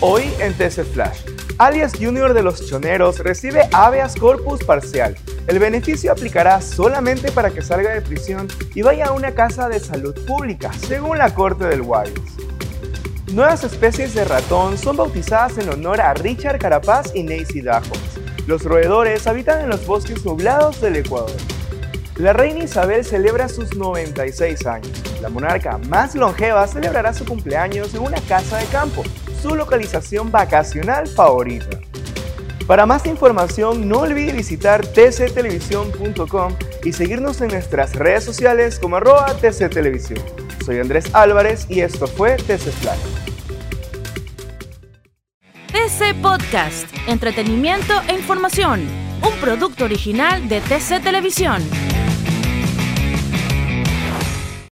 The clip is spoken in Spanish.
Hoy en TC Flash, alias Junior de los Choneros recibe habeas corpus parcial. El beneficio aplicará solamente para que salga de prisión y vaya a una casa de salud pública, según la Corte del Guayas. Nuevas especies de ratón son bautizadas en honor a Richard Carapaz y Nancy Dajos. Los roedores habitan en los bosques nublados del Ecuador. La reina Isabel celebra sus 96 años. La monarca más longeva celebrará su cumpleaños en una casa de campo, su localización vacacional favorita. Para más información no olvide visitar tctelevisión.com y seguirnos en nuestras redes sociales como arroba tctelevisión. Soy Andrés Álvarez y esto fue TC Flash. TC Podcast, entretenimiento e información, un producto original de TC Televisión.